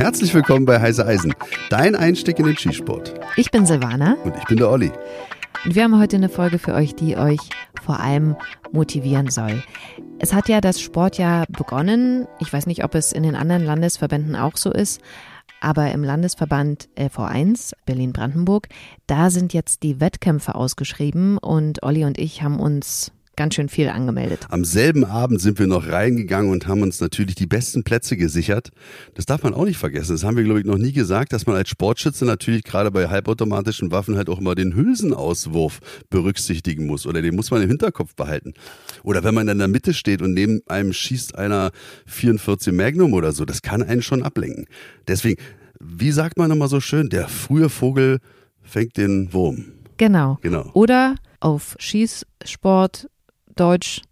Herzlich willkommen bei Heise Eisen, dein Einstieg in den Skisport. Ich bin Silvana. Und ich bin der Olli. Und wir haben heute eine Folge für euch, die euch vor allem motivieren soll. Es hat ja das Sportjahr begonnen. Ich weiß nicht, ob es in den anderen Landesverbänden auch so ist. Aber im Landesverband LV1 Berlin-Brandenburg, da sind jetzt die Wettkämpfe ausgeschrieben und Olli und ich haben uns ganz schön viel angemeldet. Am selben Abend sind wir noch reingegangen und haben uns natürlich die besten Plätze gesichert. Das darf man auch nicht vergessen. Das haben wir, glaube ich, noch nie gesagt, dass man als Sportschütze natürlich gerade bei halbautomatischen Waffen halt auch immer den Hülsenauswurf berücksichtigen muss oder den muss man im Hinterkopf behalten. Oder wenn man in der Mitte steht und neben einem schießt einer 44 Magnum oder so, das kann einen schon ablenken. Deswegen, wie sagt man immer so schön, der frühe Vogel fängt den Wurm. Genau. Genau. Oder auf Schießsport Deutsch,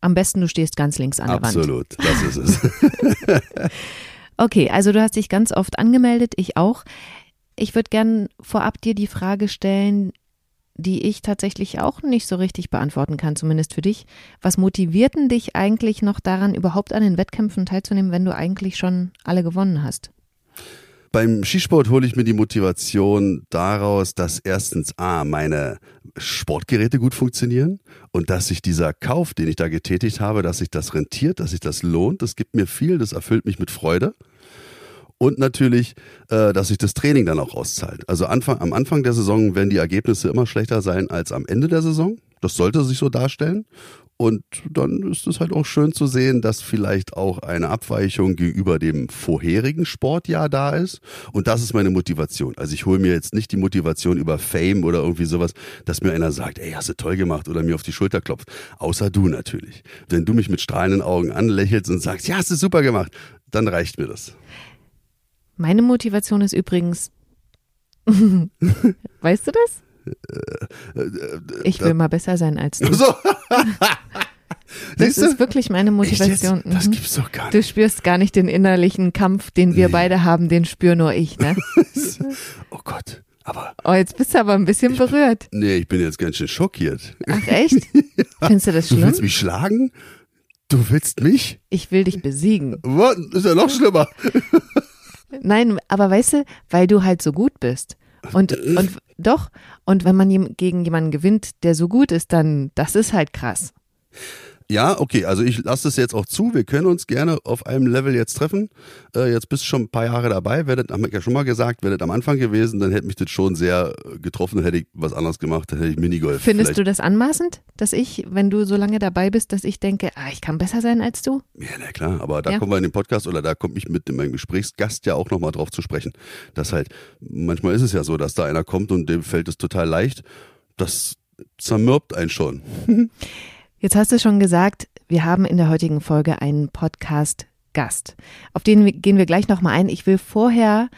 am besten du stehst ganz links an Absolut, der Wand. Absolut, das ist es. okay, also du hast dich ganz oft angemeldet, ich auch. Ich würde gern vorab dir die Frage stellen, die ich tatsächlich auch nicht so richtig beantworten kann, zumindest für dich. Was motiviert denn dich eigentlich noch daran, überhaupt an den Wettkämpfen teilzunehmen, wenn du eigentlich schon alle gewonnen hast? Beim Skisport hole ich mir die Motivation daraus, dass erstens A, meine Sportgeräte gut funktionieren und dass sich dieser Kauf, den ich da getätigt habe, dass sich das rentiert, dass sich das lohnt. Das gibt mir viel, das erfüllt mich mit Freude. Und natürlich, äh, dass sich das Training dann auch auszahlt. Also Anfang, am Anfang der Saison werden die Ergebnisse immer schlechter sein als am Ende der Saison. Das sollte sich so darstellen. Und dann ist es halt auch schön zu sehen, dass vielleicht auch eine Abweichung gegenüber dem vorherigen Sportjahr da ist. Und das ist meine Motivation. Also ich hole mir jetzt nicht die Motivation über Fame oder irgendwie sowas, dass mir einer sagt, ey, hast du toll gemacht oder mir auf die Schulter klopft. Außer du natürlich. Wenn du mich mit strahlenden Augen anlächelst und sagst, ja, hast du super gemacht, dann reicht mir das. Meine Motivation ist übrigens, weißt du das? Ich will mal besser sein als du. So. Das ist wirklich meine Motivation. Das mhm. gibt's doch gar nicht. Du spürst gar nicht den innerlichen Kampf, den wir nee. beide haben, den spür nur ich, ne? oh Gott. Aber oh, jetzt bist du aber ein bisschen ich, berührt. Nee, ich bin jetzt ganz schön schockiert. Ach echt? ja. Findest du das schlimm? Du willst mich schlagen? Du willst mich? Ich will dich besiegen. Was? Ist ja noch schlimmer. Nein, aber weißt du, weil du halt so gut bist. Und, und doch, und wenn man gegen jemanden gewinnt, der so gut ist, dann, das ist halt krass. Ja, okay, also ich lasse es jetzt auch zu. Wir können uns gerne auf einem Level jetzt treffen. Äh, jetzt bist du schon ein paar Jahre dabei, werdet, haben wir ja schon mal gesagt, werdet am Anfang gewesen, dann hätte mich das schon sehr getroffen, dann hätte ich was anderes gemacht, dann hätte ich Minigolf. Findest vielleicht. du das anmaßend, dass ich, wenn du so lange dabei bist, dass ich denke, ah, ich kann besser sein als du? Ja, na klar, aber da ja. kommen wir in den Podcast oder da komme ich mit in meinem Gesprächsgast ja auch nochmal drauf zu sprechen. Dass halt, manchmal ist es ja so, dass da einer kommt und dem fällt es total leicht. Das zermürbt einen schon. Jetzt hast du schon gesagt, wir haben in der heutigen Folge einen Podcast-Gast. Auf den gehen wir gleich nochmal ein. Ich will vorher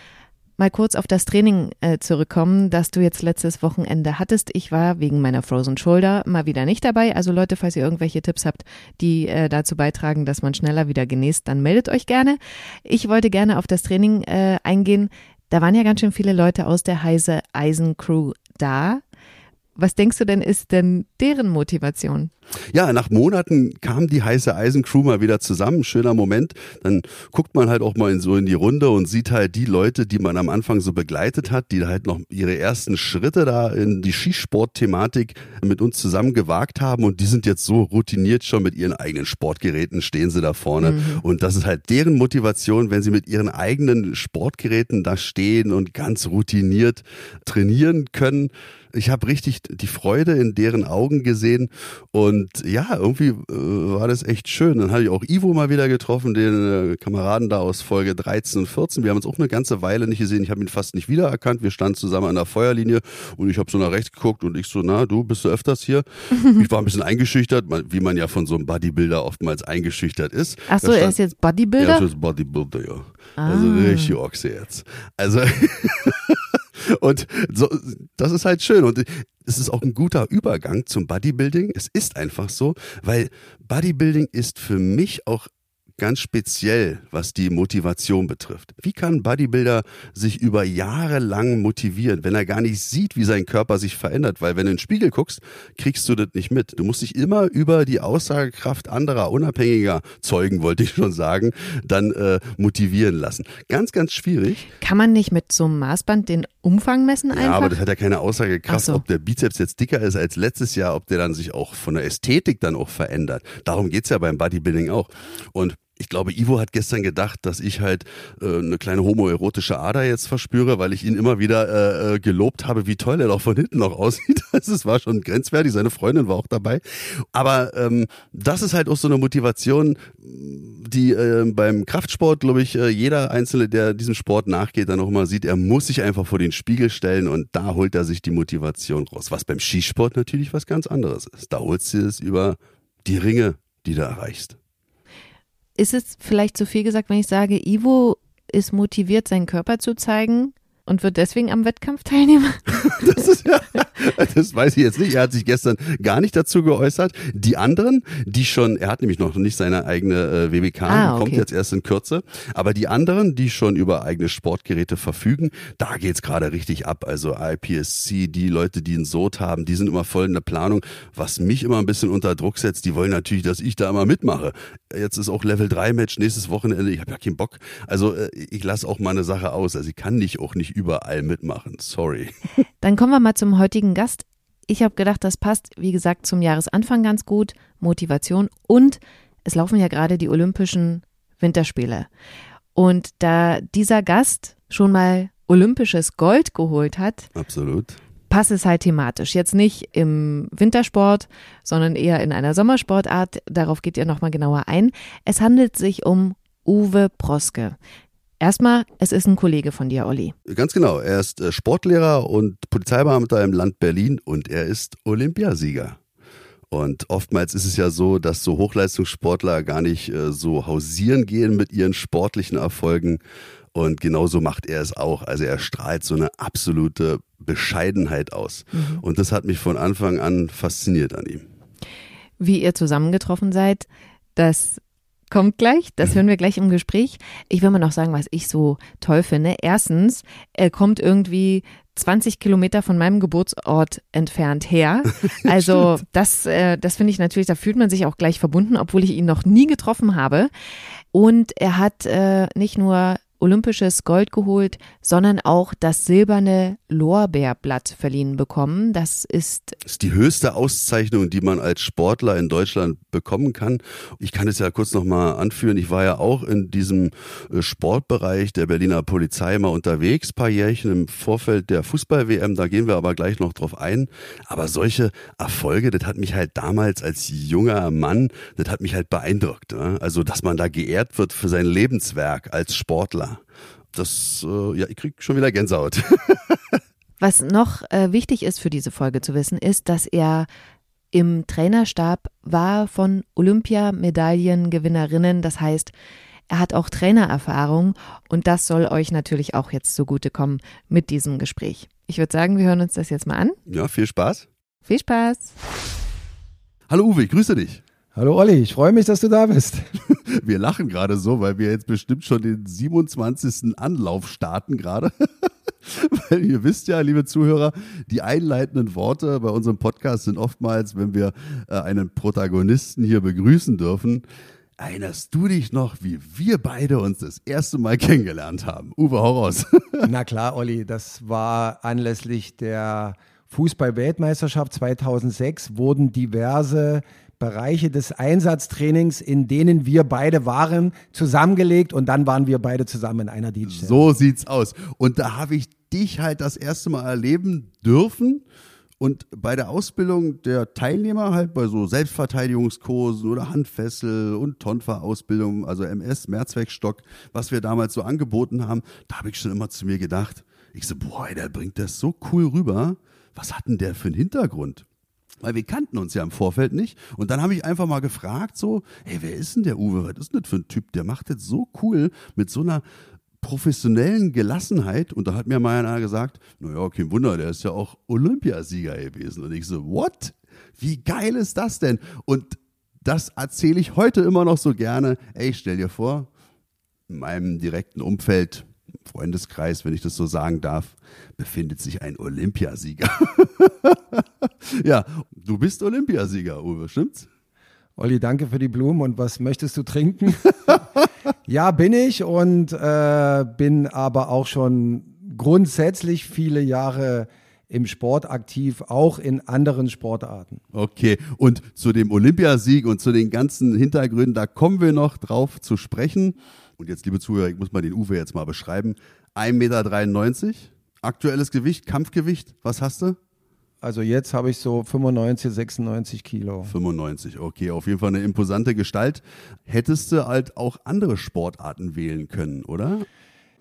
mal kurz auf das Training äh, zurückkommen, das du jetzt letztes Wochenende hattest. Ich war wegen meiner Frozen Shoulder mal wieder nicht dabei. Also Leute, falls ihr irgendwelche Tipps habt, die äh, dazu beitragen, dass man schneller wieder genießt, dann meldet euch gerne. Ich wollte gerne auf das Training äh, eingehen. Da waren ja ganz schön viele Leute aus der Heise Eisen Crew da. Was denkst du denn, ist denn deren Motivation? Ja, nach Monaten kam die heiße Eisencrew mal wieder zusammen. Schöner Moment. Dann guckt man halt auch mal in, so in die Runde und sieht halt die Leute, die man am Anfang so begleitet hat, die halt noch ihre ersten Schritte da in die Skisport-Thematik mit uns zusammen gewagt haben und die sind jetzt so routiniert schon mit ihren eigenen Sportgeräten stehen sie da vorne. Mhm. Und das ist halt deren Motivation, wenn sie mit ihren eigenen Sportgeräten da stehen und ganz routiniert trainieren können ich habe richtig die Freude in deren Augen gesehen und ja, irgendwie äh, war das echt schön. Dann hatte ich auch Ivo mal wieder getroffen, den äh, Kameraden da aus Folge 13 und 14. Wir haben uns auch eine ganze Weile nicht gesehen. Ich habe ihn fast nicht wiedererkannt. Wir standen zusammen an der Feuerlinie und ich habe so nach rechts geguckt und ich so, na, du bist du öfters hier? ich war ein bisschen eingeschüchtert, wie man ja von so einem Bodybuilder oftmals eingeschüchtert ist. Ach so, er ist jetzt Bodybuilder? Er ist Bodybuilder, ja. Ah. Also richtig Ochse jetzt. Also Und so, das ist halt schön. Und es ist auch ein guter Übergang zum Bodybuilding. Es ist einfach so, weil Bodybuilding ist für mich auch ganz speziell, was die Motivation betrifft. Wie kann Bodybuilder sich über Jahre lang motivieren, wenn er gar nicht sieht, wie sein Körper sich verändert? Weil wenn du in den Spiegel guckst, kriegst du das nicht mit. Du musst dich immer über die Aussagekraft anderer, unabhängiger Zeugen, wollte ich schon sagen, dann äh, motivieren lassen. Ganz, ganz schwierig. Kann man nicht mit so einem Maßband den Umfang messen einfach? Ja, aber das hat ja keine Aussagekraft, so. ob der Bizeps jetzt dicker ist als letztes Jahr, ob der dann sich auch von der Ästhetik dann auch verändert. Darum geht's ja beim Bodybuilding auch. Und ich glaube, Ivo hat gestern gedacht, dass ich halt äh, eine kleine homoerotische Ader jetzt verspüre, weil ich ihn immer wieder äh, äh gelobt habe, wie toll er doch von hinten noch aussieht. Also es war schon grenzwertig, seine Freundin war auch dabei. Aber ähm, das ist halt auch so eine Motivation, die äh, beim Kraftsport, glaube ich, äh, jeder Einzelne, der diesem Sport nachgeht, dann auch immer sieht, er muss sich einfach vor den Spiegel stellen und da holt er sich die Motivation raus. Was beim Skisport natürlich was ganz anderes ist. Da holst du es über die Ringe, die du erreichst. Ist es vielleicht zu viel gesagt, wenn ich sage, Ivo ist motiviert, seinen Körper zu zeigen? und wird deswegen am Wettkampf teilnehmen? Das, ist ja, das weiß ich jetzt nicht. Er hat sich gestern gar nicht dazu geäußert. Die anderen, die schon, er hat nämlich noch nicht seine eigene äh, WBK, Ah, kommt okay. jetzt erst in Kürze. Aber die anderen, die schon über eigene Sportgeräte verfügen, da geht's gerade richtig ab. Also IPSC, die Leute, die einen Sod haben, die sind immer voll in der Planung. Was mich immer ein bisschen unter Druck setzt, die wollen natürlich, dass ich da immer mitmache. Jetzt ist auch Level 3 Match nächstes Wochenende. Ich habe ja keinen Bock. Also äh, ich lasse auch mal eine Sache aus. Also ich kann nicht auch nicht überall mitmachen. Sorry. Dann kommen wir mal zum heutigen Gast. Ich habe gedacht, das passt, wie gesagt, zum Jahresanfang ganz gut. Motivation und es laufen ja gerade die Olympischen Winterspiele. Und da dieser Gast schon mal olympisches Gold geholt hat, Absolut. passt es halt thematisch. Jetzt nicht im Wintersport, sondern eher in einer Sommersportart. Darauf geht ihr nochmal genauer ein. Es handelt sich um Uwe Proske. Erstmal, es ist ein Kollege von dir, Olli. Ganz genau. Er ist äh, Sportlehrer und Polizeibeamter im Land Berlin und er ist Olympiasieger. Und oftmals ist es ja so, dass so Hochleistungssportler gar nicht äh, so hausieren gehen mit ihren sportlichen Erfolgen. Und genauso macht er es auch. Also er strahlt so eine absolute Bescheidenheit aus. Und das hat mich von Anfang an fasziniert an ihm. Wie ihr zusammengetroffen seid, das kommt gleich. Das hören wir gleich im Gespräch. Ich will mal noch sagen, was ich so toll finde. Erstens, er kommt irgendwie 20 Kilometer von meinem Geburtsort entfernt her. Also das, äh, das finde ich natürlich, da fühlt man sich auch gleich verbunden, obwohl ich ihn noch nie getroffen habe. Und er hat äh, nicht nur olympisches Gold geholt, sondern auch das silberne Lorbeerblatt verliehen bekommen. Das ist Das ist die höchste Auszeichnung, die man als Sportler in Deutschland bekommen kann. Ich kann es ja kurz nochmal anführen. Ich war ja auch in diesem äh, Sportbereich der Berliner Polizei mal unterwegs, paar Jährchen im Vorfeld der Fußball-WM. Da gehen wir aber gleich noch drauf ein. Aber solche Erfolge, das hat mich halt damals als junger Mann, das hat mich halt beeindruckt. Ne? Also, dass man da geehrt wird für sein Lebenswerk als Sportler. Das, äh, ja, ich krieg schon wieder Gänsehaut. Was noch äh, wichtig ist für diese Folge zu wissen, ist, dass er im Trainerstab war von Olympiamedaillengewinnerinnen. Das heißt, er hat auch Trainererfahrung und das soll euch natürlich auch jetzt zugutekommen mit diesem Gespräch. Ich würde sagen, wir hören uns das jetzt mal an. Ja, viel Spaß. Viel Spaß! Hallo Uwe, ich grüße dich. Hallo Olli, ich freue mich, dass du da bist. Wir lachen gerade so, weil wir jetzt bestimmt schon den 27. Anlauf starten gerade. Weil ihr wisst ja, liebe Zuhörer, die einleitenden Worte bei unserem Podcast sind oftmals, wenn wir äh, einen Protagonisten hier begrüßen dürfen. Erinnerst du dich noch, wie wir beide uns das erste Mal kennengelernt haben? Uwe, raus. Na klar, Olli, das war anlässlich der Fußball-Weltmeisterschaft 2006 wurden diverse Bereiche des Einsatztrainings, in denen wir beide waren, zusammengelegt und dann waren wir beide zusammen in einer Dienststelle. So sieht's aus. Und da habe ich dich halt das erste Mal erleben dürfen. Und bei der Ausbildung der Teilnehmer halt bei so Selbstverteidigungskursen oder Handfessel und Tonfa-Ausbildung, also MS, Mehrzweckstock, was wir damals so angeboten haben, da habe ich schon immer zu mir gedacht, ich so, boah, der bringt das so cool rüber. Was hat denn der für einen Hintergrund? Weil wir kannten uns ja im Vorfeld nicht. Und dann habe ich einfach mal gefragt, so, ey, wer ist denn der Uwe? Was ist denn das für ein Typ? Der macht das so cool mit so einer professionellen Gelassenheit. Und da hat mir mal einer gesagt, naja, kein Wunder, der ist ja auch Olympiasieger gewesen. Und ich so, what? Wie geil ist das denn? Und Das erzähle ich heute immer noch so gerne. Ey, stell dir vor, in meinem direkten Umfeld, Freundeskreis, wenn ich das so sagen darf, befindet sich ein Olympiasieger. ja, du bist Olympiasieger, Uwe, stimmt's? Olli, danke für die Blumen und was möchtest du trinken? ja, bin ich und äh, bin aber auch schon grundsätzlich viele Jahre im Sport aktiv, auch in anderen Sportarten. Okay, und zu dem Olympiasieg und zu den ganzen Hintergründen, da kommen wir noch drauf zu sprechen. Und jetzt, liebe Zuhörer, ich muss mal den Uwe jetzt mal beschreiben. 1,93 Meter, aktuelles Gewicht, Kampfgewicht, was hast du? Also jetzt habe ich so 95, 96 Kilo. 95, okay, auf jeden Fall eine imposante Gestalt. Hättest du halt auch andere Sportarten wählen können, oder?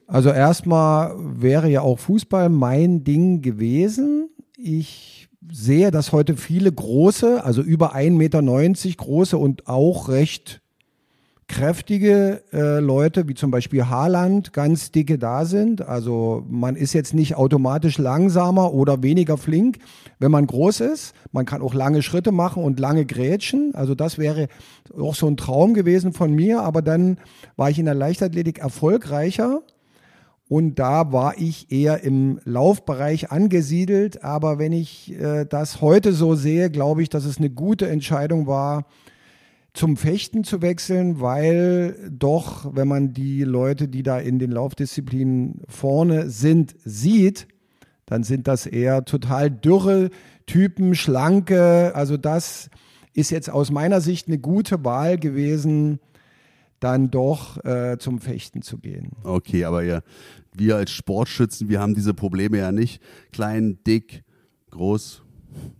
Also erstmal wäre ja auch Fußball mein Ding gewesen. Ich sehe, dass heute viele große, also über 1,90 Meter große und auch recht kräftige äh, Leute, wie zum Beispiel Haaland, ganz dicke da sind. Also man ist jetzt nicht automatisch langsamer oder weniger flink, wenn man groß ist. Man kann auch lange Schritte machen und lange grätschen. Also das wäre auch so ein Traum gewesen von mir. Aber dann war ich in der Leichtathletik erfolgreicher und da war ich eher im Laufbereich angesiedelt. Aber wenn ich äh, das heute so sehe, glaube ich, dass es eine gute Entscheidung war, zum Fechten zu wechseln, weil doch, wenn man die Leute, die da in den Laufdisziplinen vorne sind, sieht, dann sind das eher total dürre Typen, schlanke. Also das ist jetzt aus meiner Sicht eine gute Wahl gewesen, dann doch äh, zum Fechten zu gehen. Okay, aber ja, wir als Sportschützen, wir haben diese Probleme ja nicht. Klein, dick, groß,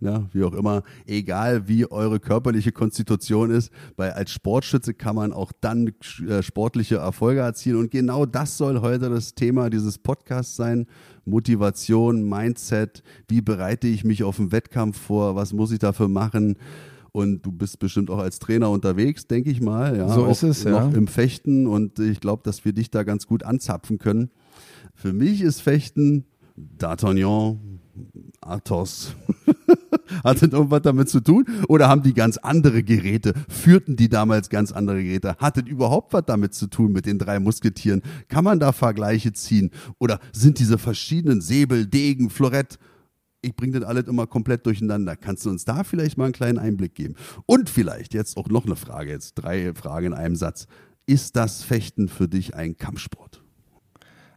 ja, wie auch immer, egal wie eure körperliche Konstitution ist, weil als Sportschütze kann man auch dann äh, sportliche Erfolge erzielen und genau das soll heute das Thema dieses Podcasts sein. Motivation, Mindset, wie bereite ich mich auf den Wettkampf vor, was muss ich dafür machen? Und du bist bestimmt auch als Trainer unterwegs, denke ich mal. Ja, so ist es, ja. Noch im Fechten und ich glaube, dass wir dich da ganz gut anzapfen können. Für mich ist Fechten D'Artagnan, Athos. Hat das irgendwas damit zu tun? Oder haben die ganz andere Geräte? Führten die damals ganz andere Geräte? Hattet überhaupt was damit zu tun mit den drei Musketieren? Kann man da Vergleiche ziehen? Oder sind diese verschiedenen Säbel, Degen, Florett ich bringe das alles immer komplett durcheinander. Kannst du uns da vielleicht mal einen kleinen Einblick geben? Und vielleicht jetzt auch noch eine Frage, jetzt drei Fragen in einem Satz. Ist das Fechten für dich ein Kampfsport?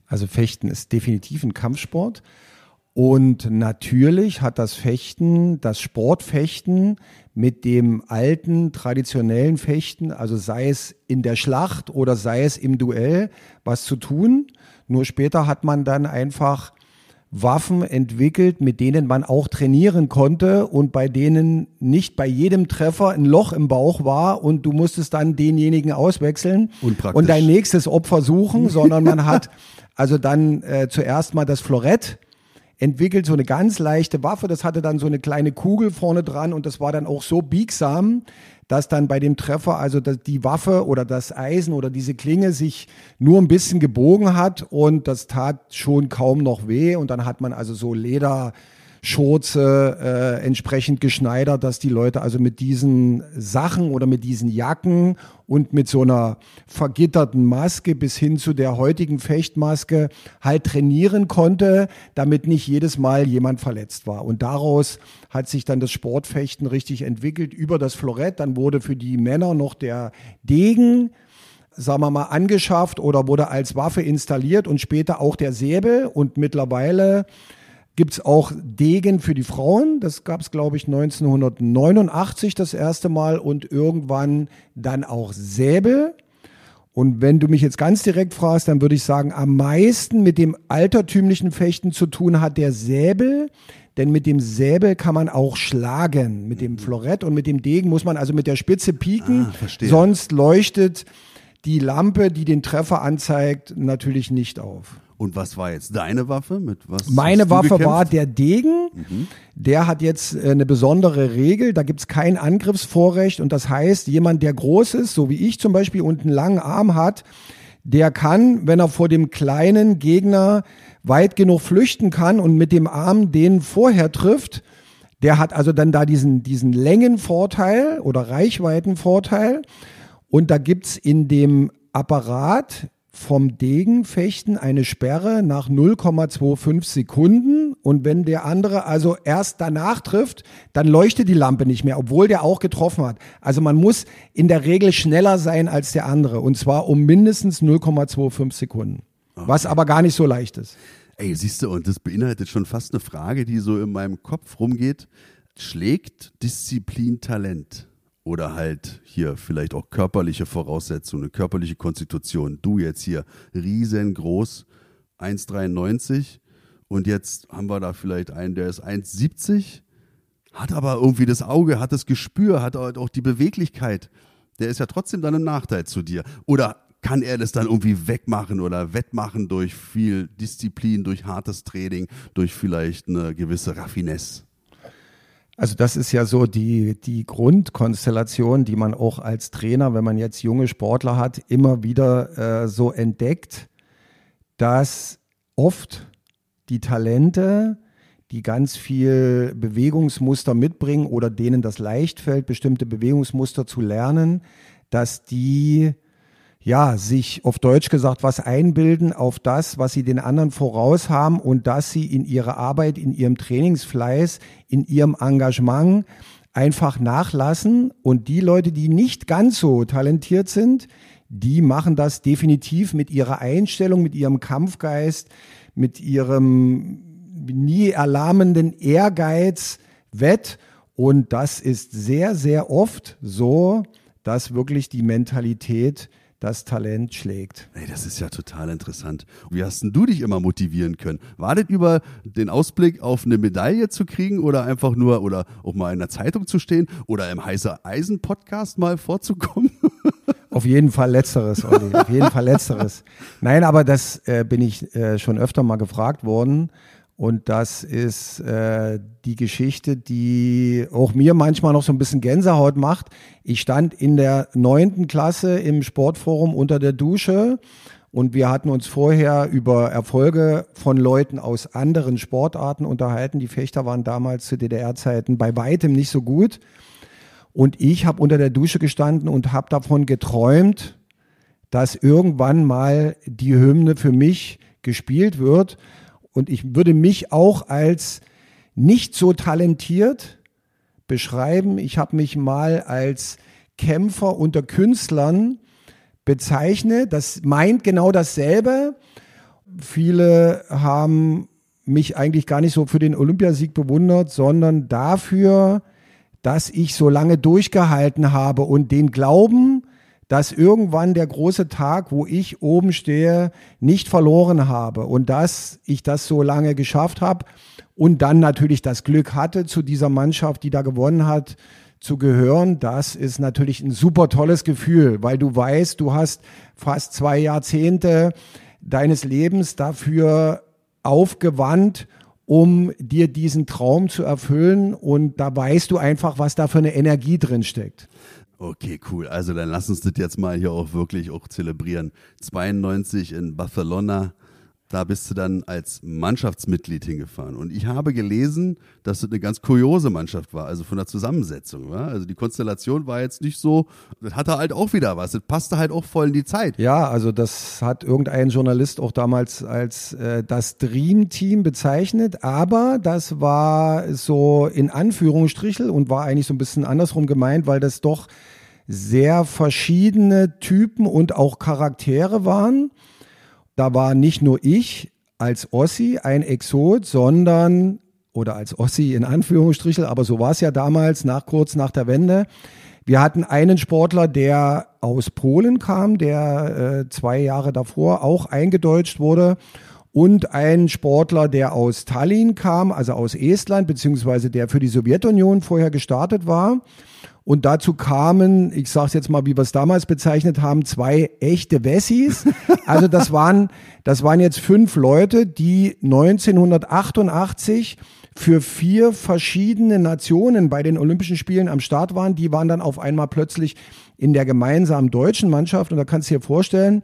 Also Fechten ist definitiv ein Kampfsport. Und natürlich hat das Fechten, das Sportfechten mit dem alten traditionellen Fechten, also sei es in der Schlacht oder sei es im Duell, was zu tun. Nur später hat man dann einfach Waffen entwickelt, mit denen man auch trainieren konnte und bei denen nicht bei jedem Treffer ein Loch im Bauch war und du musstest dann denjenigen auswechseln und dein nächstes Opfer suchen, sondern man hat also dann äh, zuerst mal das Florett entwickelt, so eine ganz leichte Waffe, das hatte dann so eine kleine Kugel vorne dran und das war dann auch so biegsam, dass dann bei dem Treffer also die Waffe oder das Eisen oder diese Klinge sich nur ein bisschen gebogen hat und das tat schon kaum noch weh. Und dann hat man also so Leder Schurze äh, entsprechend geschneidert, dass die Leute also mit diesen Sachen oder mit diesen Jacken und mit so einer vergitterten Maske bis hin zu der heutigen Fechtmaske halt trainieren konnte, damit nicht jedes Mal jemand verletzt war. Und daraus hat sich dann das Sportfechten richtig entwickelt über das Florett. Dann wurde für die Männer noch der Degen sagen wir mal, angeschafft oder wurde als Waffe installiert und später auch der Säbel und mittlerweile gibt es auch Degen für die Frauen. Das gab es, glaube ich, 1989 das erste Mal und irgendwann dann auch Säbel. Und wenn du mich jetzt ganz direkt fragst, dann würde ich sagen, am meisten mit dem altertümlichen Fechten zu tun hat der Säbel. Denn mit dem Säbel kann man auch schlagen. Mit dem Florett und mit dem Degen muss man also mit der Spitze pieken. Ah, sonst leuchtet die Lampe, die den Treffer anzeigt, natürlich nicht auf. Und was war jetzt deine Waffe? Mit was Meine Waffe gekämpft? war der Degen. Mhm. Der hat jetzt äh, eine besondere Regel. Da gibt es kein Angriffsvorrecht. Und das heißt, jemand, der groß ist, so wie ich zum Beispiel, und einen langen Arm hat, der kann, wenn er vor dem kleinen Gegner weit genug flüchten kann und mit dem Arm den vorher trifft, Der hat also dann da diesen, diesen Längenvorteil oder Reichweitenvorteil. Und da gibt's in dem Apparat vom Degenfechten eine Sperre nach 0,25 Sekunden und wenn der andere also erst danach trifft, dann leuchtet die Lampe nicht mehr, obwohl der auch getroffen hat. Also man muss in der Regel schneller sein als der andere und zwar um mindestens 0,25 Sekunden, okay. was aber gar nicht so leicht ist. Ey, siehst du, und das beinhaltet schon fast eine Frage, die so in meinem Kopf rumgeht. Schlägt Disziplin Talent? Oder halt hier vielleicht auch körperliche Voraussetzungen, eine körperliche Konstitution. Du jetzt hier riesengroß, 1,93 und jetzt haben wir da vielleicht einen, der ist 1,70, hat aber irgendwie das Auge, hat das Gespür, hat auch die Beweglichkeit. Der ist ja trotzdem dann ein Nachteil zu dir. Oder kann er das dann irgendwie wegmachen oder wettmachen durch viel Disziplin, durch hartes Training, durch vielleicht eine gewisse Raffinesse? Also das ist ja so die, die Grundkonstellation, die man auch als Trainer, wenn man jetzt junge Sportler hat, immer wieder äh, so entdeckt, dass oft die Talente, die ganz viel Bewegungsmuster mitbringen oder denen das leicht fällt, bestimmte Bewegungsmuster zu lernen, dass die ja, sich auf Deutsch gesagt was einbilden auf das, was sie den anderen voraus haben und dass sie in ihrer Arbeit, in ihrem Trainingsfleiß, in ihrem Engagement einfach nachlassen. Und die Leute, die nicht ganz so talentiert sind, die machen das definitiv mit ihrer Einstellung, mit ihrem Kampfgeist, mit ihrem nie erlahmenden Ehrgeiz wett. Und das ist sehr, sehr oft so, dass wirklich die Mentalität das Talent schlägt. Ey, das ist ja total interessant. Wie hast denn du dich immer motivieren können? War das über den Ausblick auf eine Medaille zu kriegen oder einfach nur oder auch mal in der Zeitung zu stehen oder im heißer Eisen Podcast mal vorzukommen? Auf jeden Fall letzteres, Olli. Auf jeden Fall letzteres. Nein, aber das äh, bin ich äh, schon öfter mal gefragt worden. Und das ist äh, die Geschichte, die auch mir manchmal noch so ein bisschen Gänsehaut macht. Ich stand in der neunten Klasse im Sportforum unter der Dusche und wir hatten uns vorher über Erfolge von Leuten aus anderen Sportarten unterhalten. Die Fechter waren damals zu DDR-Zeiten bei weitem nicht so gut. Und ich habe unter der Dusche gestanden und habe davon geträumt, dass irgendwann mal die Hymne für mich gespielt wird. Und ich würde mich auch als nicht so talentiert beschreiben. Ich habe mich mal als Kämpfer unter Künstlern bezeichnet. Das meint genau dasselbe. Viele haben mich eigentlich gar nicht so für den Olympiasieg bewundert, sondern dafür, dass ich so lange durchgehalten habe und den Glauben, dass irgendwann der große Tag, wo ich oben stehe, nicht verloren habe und dass ich das so lange geschafft habe und dann natürlich das Glück hatte, zu dieser Mannschaft, die da gewonnen hat, zu gehören, das ist natürlich ein super tolles Gefühl, weil du weißt, du hast fast zwei Jahrzehnte deines Lebens dafür aufgewandt, um dir diesen Traum zu erfüllen und da weißt du einfach, was da für eine Energie drin steckt. Okay, cool. Also dann lass uns das jetzt mal hier auch wirklich auch zelebrieren. 92 in Barcelona, da bist du dann als Mannschaftsmitglied hingefahren. Und ich habe gelesen, dass es eine ganz kuriose Mannschaft war, also von der Zusammensetzung. War. Also die Konstellation war jetzt nicht so, das hatte halt auch wieder was. Das passte halt auch voll in die Zeit. Ja, also das hat irgendein Journalist auch damals als äh, das Dream Team bezeichnet. Aber das war so in Anführungsstrichel und war eigentlich so ein bisschen andersrum gemeint, weil das doch sehr verschiedene Typen und auch Charaktere waren. Da war nicht nur ich als Ossi ein Exot, sondern, oder als Ossi in Anführungsstrichen, aber so war es ja damals, nach, kurz nach der Wende. Wir hatten einen Sportler, der aus Polen kam, der äh, zwei Jahre davor auch eingedeutscht wurde und ein Sportler, der aus Tallinn kam, also aus Estland, beziehungsweise der für die Sowjetunion vorher gestartet war. Und dazu kamen, ich sage es jetzt mal, wie wir es damals bezeichnet haben, zwei echte Wessis. Also das waren, das waren jetzt fünf Leute, die 1988 für vier verschiedene Nationen bei den Olympischen Spielen am Start waren. Die waren dann auf einmal plötzlich in der gemeinsamen deutschen Mannschaft. Und da kannst du dir vorstellen,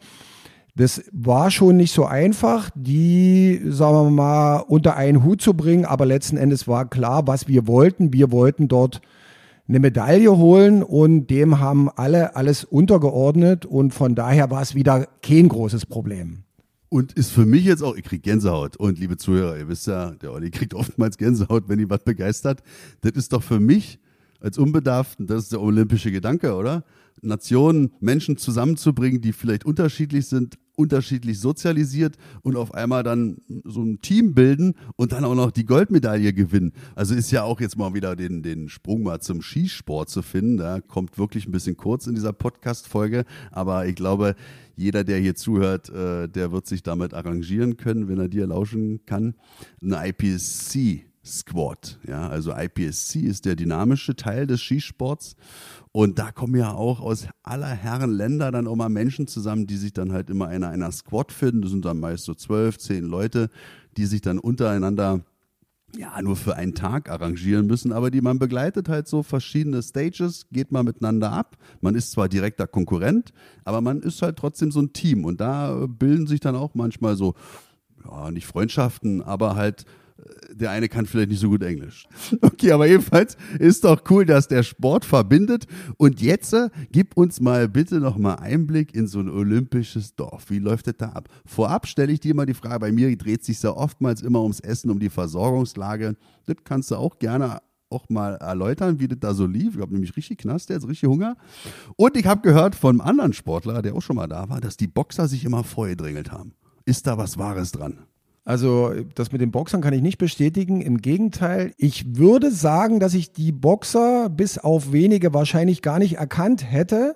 Das war schon nicht so einfach, die, sagen wir mal, unter einen Hut zu bringen, aber letzten Endes war klar, was wir wollten. Wir wollten dort eine Medaille holen und dem haben alle alles untergeordnet und von daher war es wieder kein großes Problem. Und ist für mich jetzt auch, ich krieg Gänsehaut. Und liebe Zuhörer, ihr wisst ja, der Olli kriegt oftmals Gänsehaut, wenn ihn was begeistert. Das ist doch für mich als Unbedarften, das ist der olympische Gedanke, oder? Nationen, Menschen zusammenzubringen, die vielleicht unterschiedlich sind, unterschiedlich sozialisiert und auf einmal dann so ein Team bilden und dann auch noch die Goldmedaille gewinnen. Also ist ja auch jetzt mal wieder den, den Sprung mal zum Skisport zu finden. Da kommt wirklich ein bisschen kurz in dieser Podcast-Folge, aber ich glaube, jeder, der hier zuhört, äh, der wird sich damit arrangieren können, wenn er dir lauschen kann. Eine IPSC Squad. Ja, also IPSC ist der dynamische Teil des Skisports. Und da kommen ja auch aus aller Herren Länder dann auch mal Menschen zusammen, die sich dann halt immer in einer Squad finden. Das sind dann meist so zwölf, zehn Leute, die sich dann untereinander ja, nur für einen Tag arrangieren müssen, aber die man begleitet halt so verschiedene Stages, geht man miteinander ab. Man ist zwar direkter Konkurrent, aber man ist halt trotzdem so ein Team und da bilden sich dann auch manchmal so, ja, nicht Freundschaften, aber halt der eine kann vielleicht nicht so gut Englisch. Okay, aber jedenfalls ist doch cool, dass der Sport verbindet. Und jetzt äh, gib uns mal bitte noch mal Einblick in so ein olympisches Dorf. Wie läuft das da ab? Vorab stelle ich dir mal die Frage, bei mir dreht sich ja oftmals immer ums Essen, um die Versorgungslage. Das kannst du auch gerne auch mal erläutern, wie das da so lief. Ich habe nämlich richtig Knast, der jetzt richtig Hunger. Und ich habe gehört von einem anderen Sportler, der auch schon mal da war, dass die Boxer sich immer vorgedrängelt haben. Ist da was Wahres dran? Also das mit den Boxern kann ich nicht bestätigen. Im Gegenteil, ich würde sagen, dass ich die Boxer bis auf wenige wahrscheinlich gar nicht erkannt hätte.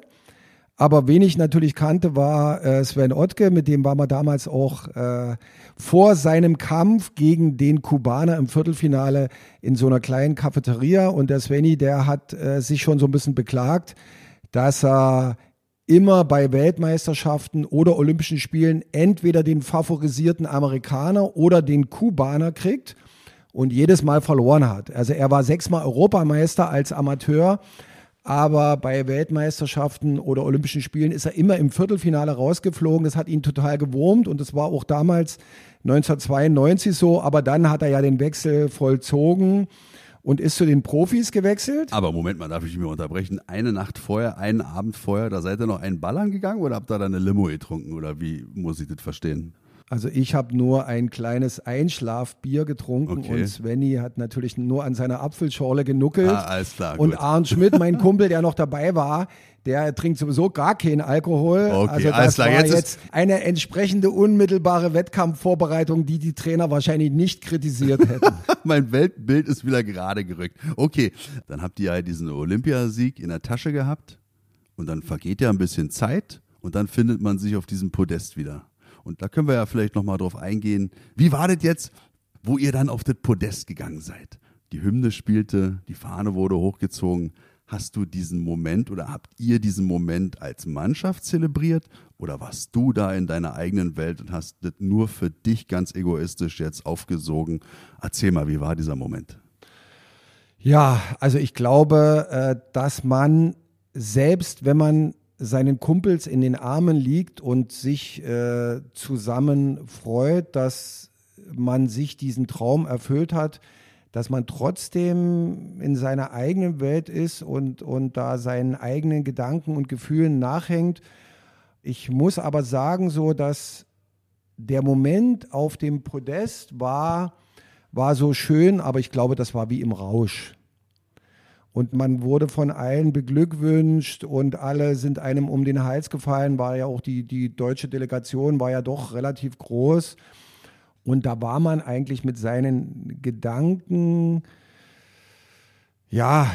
Aber wen ich natürlich kannte, war äh, Sven Ottke, mit dem war man damals auch äh, vor seinem Kampf gegen den Kubaner im Viertelfinale in so einer kleinen Cafeteria. Und der Sveni, der hat äh, sich schon so ein bisschen beklagt, dass er immer bei Weltmeisterschaften oder Olympischen Spielen entweder den favorisierten Amerikaner oder den Kubaner kriegt und jedes Mal verloren hat. Also er war sechsmal Europameister als Amateur, aber bei Weltmeisterschaften oder Olympischen Spielen ist er immer im Viertelfinale rausgeflogen. Das hat ihn total gewurmt und das war auch damals 1992 so, aber dann hat er ja den Wechsel vollzogen und ist zu den Profis gewechselt. Aber Moment mal, darf ich mir unterbrechen? Eine Nacht vorher, einen Abend vorher, da seid ihr noch einen Ballern gegangen oder habt ihr da eine Limo getrunken oder wie muss ich das verstehen? Also ich habe nur ein kleines Einschlafbier getrunken okay. und Svenny hat natürlich nur an seiner Apfelschorle genuckelt. Ah, alles klar. Und Arndt Schmidt, mein Kumpel, der noch dabei war, der trinkt sowieso gar keinen Alkohol. Okay, also das alles klar. war jetzt, jetzt eine entsprechende unmittelbare Wettkampfvorbereitung, die die Trainer wahrscheinlich nicht kritisiert hätten. mein Weltbild ist wieder gerade gerückt. Okay, dann habt ihr ja diesen Olympiasieg in der Tasche gehabt und dann vergeht ja ein bisschen Zeit und dann findet man sich auf diesem Podest wieder. Und da können wir ja vielleicht nochmal drauf eingehen. Wie war das jetzt, wo ihr dann auf das Podest gegangen seid? Die Hymne spielte, die Fahne wurde hochgezogen. Hast du diesen Moment oder habt ihr diesen Moment als Mannschaft zelebriert? Oder warst du da in deiner eigenen Welt und hast das nur für dich ganz egoistisch jetzt aufgesogen? Erzähl mal, wie war dieser Moment? Ja, also ich glaube, äh, dass man selbst, wenn man seinen Kumpels in den Armen liegt und sich äh, zusammen freut, dass man sich diesen Traum erfüllt hat, dass man trotzdem in seiner eigenen Welt ist und, und da seinen eigenen Gedanken und Gefühlen nachhängt. Ich muss aber sagen, so dass der Moment auf dem Podest war, war so schön, aber ich glaube, das war wie im Rausch. Und man wurde von allen beglückwünscht und alle sind einem um den Hals gefallen, war ja auch die, die deutsche Delegation war ja doch relativ groß. Und da war man eigentlich mit seinen Gedanken, ja,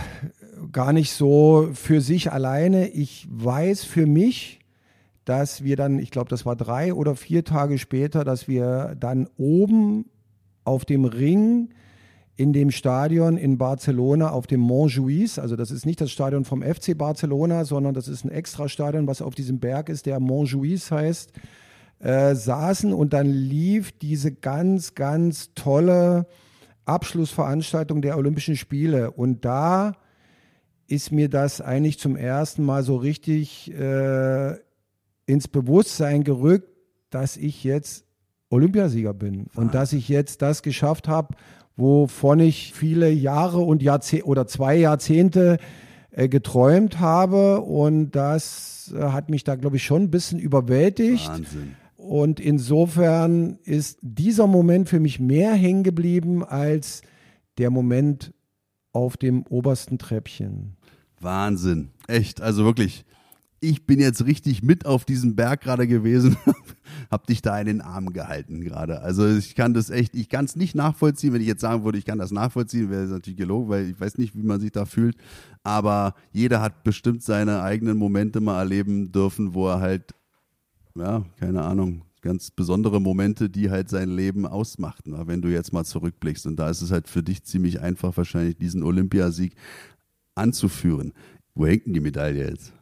gar nicht so für sich alleine. Ich weiß für mich, dass wir dann, ich glaube, das war drei oder vier Tage später, dass wir dann oben auf dem Ring in dem Stadion in Barcelona auf dem Montjuïc, also das ist nicht das Stadion vom FC Barcelona, sondern das ist ein extra Stadion, was auf diesem Berg ist, der Montjuïc heißt. Äh, saßen und dann lief diese ganz, ganz tolle Abschlussveranstaltung der Olympischen Spiele. Und da ist mir das eigentlich zum ersten Mal so richtig äh, ins Bewusstsein gerückt, dass ich jetzt Olympiasieger bin und dass ich jetzt das geschafft habe, wovon ich viele Jahre und Jahrzehnte oder zwei Jahrzehnte äh, geträumt habe. Und das äh, hat mich da, glaube ich, schon ein bisschen überwältigt. Wahnsinn. Und insofern ist dieser Moment für mich mehr hängen geblieben als der Moment auf dem obersten Treppchen. Wahnsinn. Echt. Also wirklich. Ich bin jetzt richtig mit auf diesem Berg gerade gewesen, hab dich da in den Arm gehalten gerade. Also ich kann das echt, ich kann es nicht nachvollziehen, wenn ich jetzt sagen würde, ich kann das nachvollziehen, wäre es natürlich gelogen, weil ich weiß nicht, wie man sich da fühlt. Aber jeder hat bestimmt seine eigenen Momente mal erleben dürfen, wo er halt, ja, keine Ahnung, ganz besondere Momente, die halt sein Leben ausmachten, wenn du jetzt mal zurückblickst. Und da ist es halt für dich ziemlich einfach, wahrscheinlich diesen Olympiasieg anzuführen. Wo hängt denn die Medaille jetzt?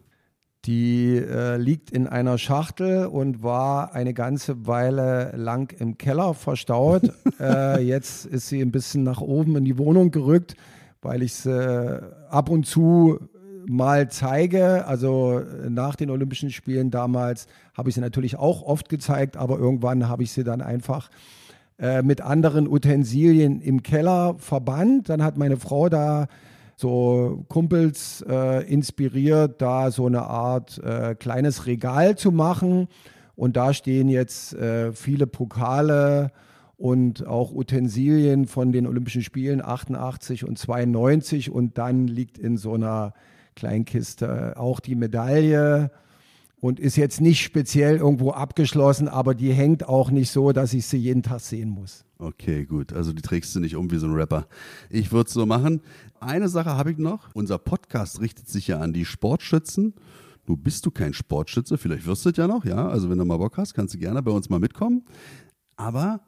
Die äh, liegt in einer Schachtel und war eine ganze Weile lang im Keller verstaut. äh, jetzt ist sie ein bisschen nach oben in die Wohnung gerückt, weil ich es äh, ab und zu mal zeige. Also nach den Olympischen Spielen damals habe ich sie natürlich auch oft gezeigt, aber irgendwann habe ich sie dann einfach äh, mit anderen Utensilien im Keller verbannt. Dann hat meine Frau da so Kumpels äh, inspiriert, da so eine Art äh, kleines Regal zu machen. Und da stehen jetzt äh, viele Pokale und auch Utensilien von den Olympischen Spielen 88 und 92. Und dann liegt in so einer Kleinkiste auch die Medaille und ist jetzt nicht speziell irgendwo abgeschlossen, aber die hängt auch nicht so, dass ich sie jeden Tag sehen muss. Okay, gut. Also die trägst du nicht um wie so ein Rapper. Ich würde es so machen. Eine Sache habe ich noch. Unser Podcast richtet sich ja an die Sportschützen. Nun bist du kein Sportschütze, vielleicht wirst du es ja noch, ja. Also wenn du mal Bock hast, kannst du gerne bei uns mal mitkommen. Aber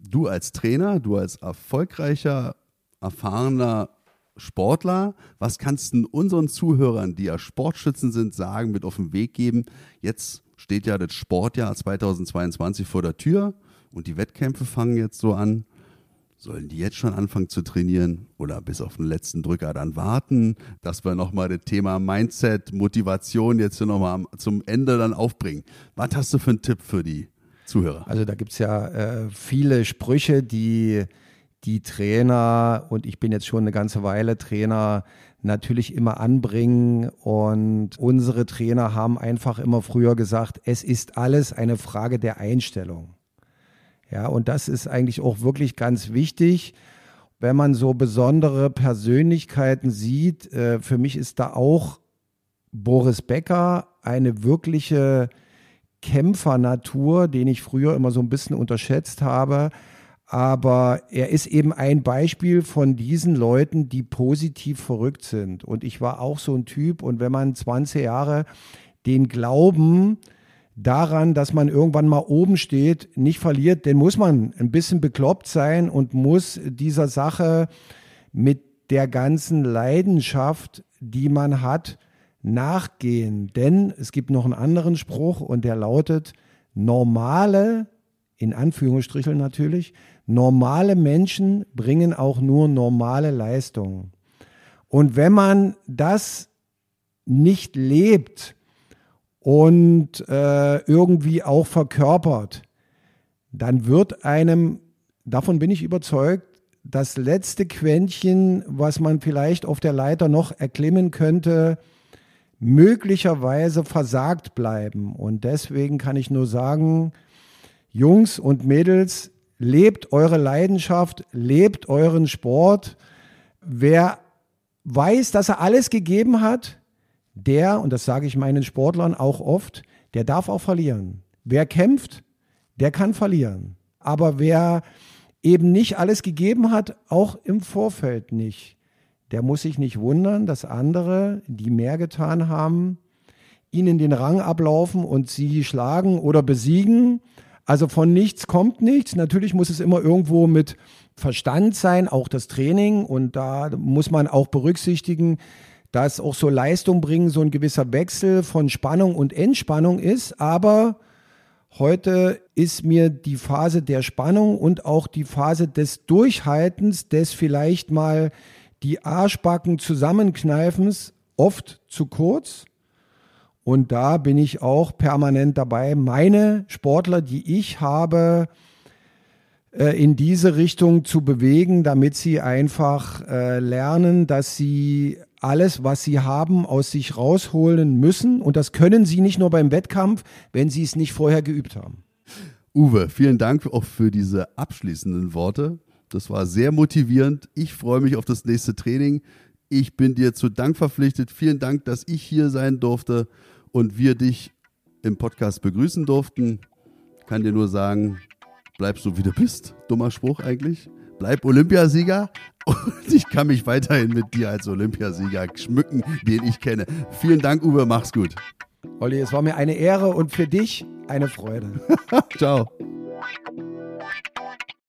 du als Trainer, du als erfolgreicher, erfahrener Sportler, was kannst du unseren Zuhörern, die ja Sportschützen sind, sagen, mit auf den Weg geben? Jetzt steht ja das Sportjahr 2022 vor der Tür und die Wettkämpfe fangen jetzt so an. Sollen die jetzt schon anfangen zu trainieren oder bis auf den letzten Drücker dann warten, dass wir nochmal das Thema Mindset, Motivation jetzt nochmal zum Ende dann aufbringen? Was hast du für einen Tipp für die Zuhörer? Also da gibt es ja äh, viele Sprüche, die die Trainer, und ich bin jetzt schon eine ganze Weile Trainer, natürlich immer anbringen. Und unsere Trainer haben einfach immer früher gesagt, es ist alles eine Frage der Einstellung. Ja, und das ist eigentlich auch wirklich ganz wichtig, wenn man so besondere Persönlichkeiten sieht. Äh, für mich ist da auch Boris Becker eine wirkliche Kämpfernatur, den ich früher immer so ein bisschen unterschätzt habe. Aber er ist eben ein Beispiel von diesen Leuten, die positiv verrückt sind. Und ich war auch so ein Typ. Und wenn man 20 Jahre den Glauben daran, dass man irgendwann mal oben steht, nicht verliert, dann muss man ein bisschen bekloppt sein und muss dieser Sache mit der ganzen Leidenschaft, die man hat, nachgehen. Denn es gibt noch einen anderen Spruch und der lautet, normale, in Anführungsstrichen natürlich, normale Menschen bringen auch nur normale Leistungen. Und wenn man das nicht lebt, und äh, irgendwie auch verkörpert, dann wird einem, davon bin ich überzeugt, das letzte Quäntchen, was man vielleicht auf der Leiter noch erklimmen könnte, möglicherweise versagt bleiben. Und deswegen kann ich nur sagen, Jungs und Mädels, lebt eure Leidenschaft, lebt euren Sport. Wer weiß, dass er alles gegeben hat, der, und das sage ich meinen Sportlern auch oft, der darf auch verlieren. Wer kämpft, der kann verlieren. Aber wer eben nicht alles gegeben hat, auch im Vorfeld nicht, der muss sich nicht wundern, dass andere, die mehr getan haben, ihnen den Rang ablaufen und sie schlagen oder besiegen. Also von nichts kommt nichts. Natürlich muss es immer irgendwo mit Verstand sein, auch das Training. Und da muss man auch berücksichtigen, dass auch so Leistung bringen so ein gewisser Wechsel von Spannung und Entspannung ist. Aber heute ist mir die Phase der Spannung und auch die Phase des Durchhaltens, des vielleicht mal die Arschbacken zusammenkneifens oft zu kurz. Und da bin ich auch permanent dabei, meine Sportler, die ich habe, äh, in diese Richtung zu bewegen, damit sie einfach äh, lernen, dass sie alles, was sie haben, aus sich rausholen müssen. Und das können sie nicht nur beim Wettkampf, wenn sie es nicht vorher geübt haben. Uwe, vielen Dank auch für diese abschließenden Worte. Das war sehr motivierend. Ich freue mich auf das nächste Training. Ich bin dir zu Dank verpflichtet. Vielen Dank, dass ich hier sein durfte und wir dich im Podcast begrüßen durften. Kann dir nur sagen, bleib so wie du bist. Dummer Spruch eigentlich. Bleib Olympiasieger und ich kann mich weiterhin mit dir als Olympiasieger schmücken, den ich kenne. Vielen Dank, Uwe. Mach's gut. Olli, es war mir eine Ehre und für dich eine Freude. Ciao.